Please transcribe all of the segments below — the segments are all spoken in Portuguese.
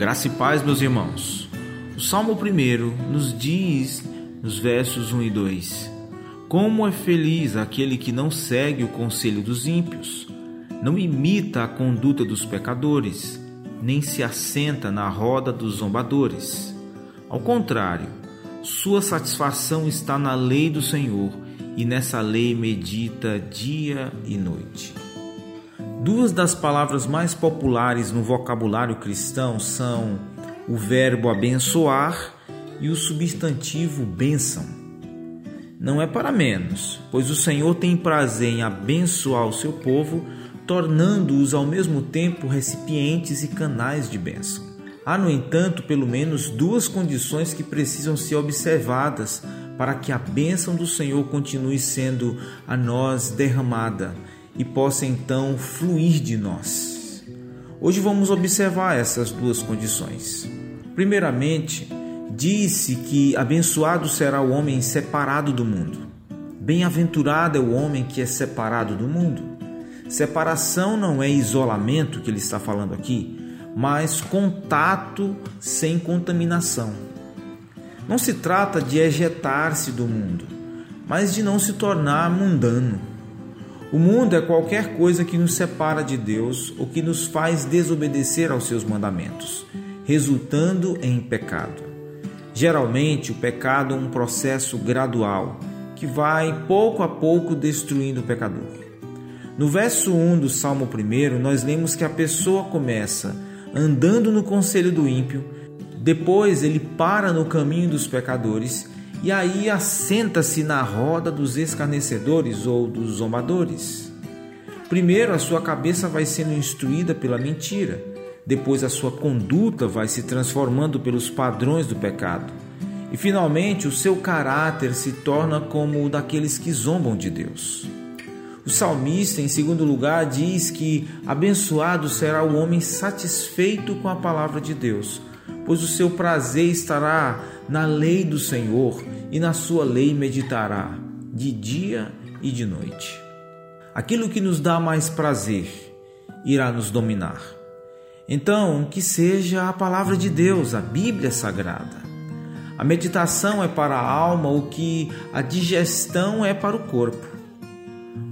Graça e paz, meus irmãos. O Salmo 1 nos diz, nos versos 1 e 2, como é feliz aquele que não segue o conselho dos ímpios, não imita a conduta dos pecadores, nem se assenta na roda dos zombadores. Ao contrário, sua satisfação está na lei do Senhor e nessa lei medita dia e noite. Duas das palavras mais populares no vocabulário cristão são o verbo abençoar e o substantivo bênção. Não é para menos, pois o Senhor tem prazer em abençoar o seu povo, tornando-os ao mesmo tempo recipientes e canais de bênção. Há, no entanto, pelo menos duas condições que precisam ser observadas para que a bênção do Senhor continue sendo a nós derramada e possa então fluir de nós. Hoje vamos observar essas duas condições. Primeiramente, disse que abençoado será o homem separado do mundo. Bem-aventurado é o homem que é separado do mundo. Separação não é isolamento que ele está falando aqui, mas contato sem contaminação. Não se trata de ejetar-se do mundo, mas de não se tornar mundano. O mundo é qualquer coisa que nos separa de Deus ou que nos faz desobedecer aos seus mandamentos, resultando em pecado. Geralmente, o pecado é um processo gradual que vai pouco a pouco destruindo o pecador. No verso 1 do Salmo 1, nós lemos que a pessoa começa andando no conselho do ímpio, depois ele para no caminho dos pecadores e aí assenta-se na roda dos escarnecedores ou dos zombadores. Primeiro, a sua cabeça vai sendo instruída pela mentira, depois, a sua conduta vai se transformando pelos padrões do pecado, e finalmente, o seu caráter se torna como o daqueles que zombam de Deus. O salmista, em segundo lugar, diz que abençoado será o homem satisfeito com a palavra de Deus pois o seu prazer estará na lei do Senhor e na sua lei meditará, de dia e de noite. Aquilo que nos dá mais prazer irá nos dominar. Então, que seja a palavra de Deus, a Bíblia Sagrada. A meditação é para a alma o que a digestão é para o corpo.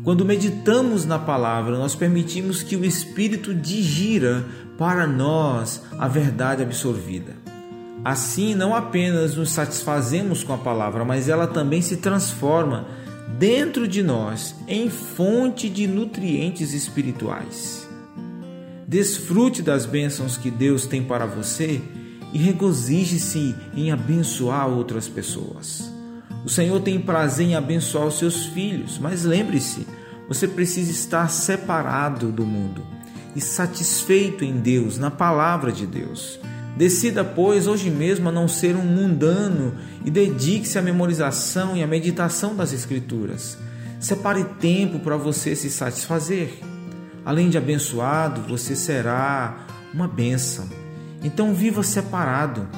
Quando meditamos na palavra, nós permitimos que o Espírito digira para nós a verdade absorvida. Assim, não apenas nos satisfazemos com a palavra, mas ela também se transforma dentro de nós em fonte de nutrientes espirituais. Desfrute das bênçãos que Deus tem para você e regozije-se em abençoar outras pessoas. O Senhor tem prazer em abençoar os seus filhos, mas lembre-se, você precisa estar separado do mundo e satisfeito em Deus, na palavra de Deus. Decida, pois, hoje mesmo a não ser um mundano e dedique-se à memorização e à meditação das Escrituras. Separe tempo para você se satisfazer. Além de abençoado, você será uma bênção. Então, viva separado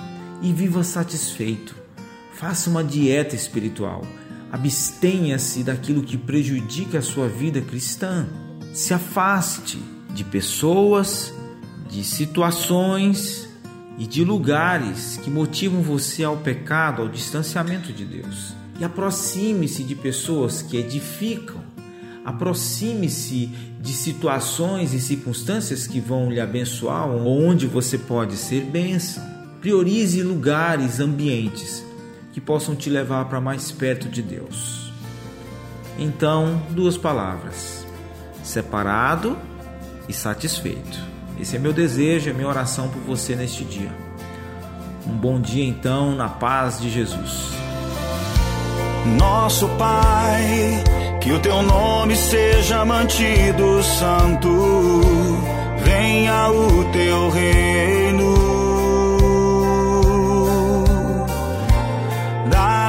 e viva satisfeito. Faça uma dieta espiritual. Abstenha-se daquilo que prejudica a sua vida cristã. Se afaste de pessoas, de situações e de lugares que motivam você ao pecado, ao distanciamento de Deus. E aproxime-se de pessoas que edificam. Aproxime-se de situações e circunstâncias que vão lhe abençoar, onde você pode ser bênção. Priorize lugares, ambientes que possam te levar para mais perto de Deus. Então, duas palavras: separado e satisfeito. Esse é meu desejo, é minha oração por você neste dia. Um bom dia então, na paz de Jesus. Nosso Pai, que o teu nome seja mantido santo, venha o teu reino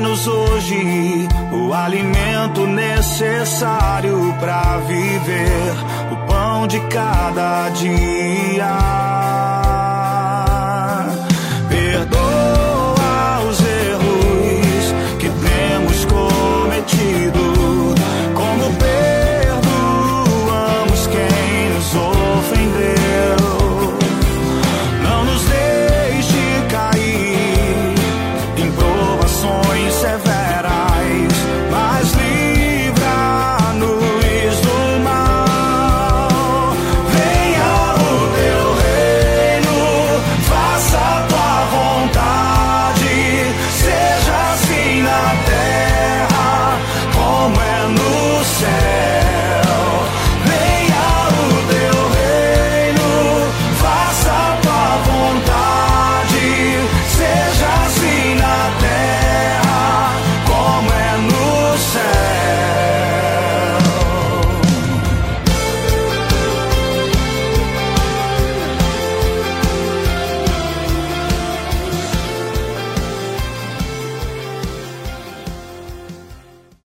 Dá-nos hoje o alimento necessário para viver, de cada dia.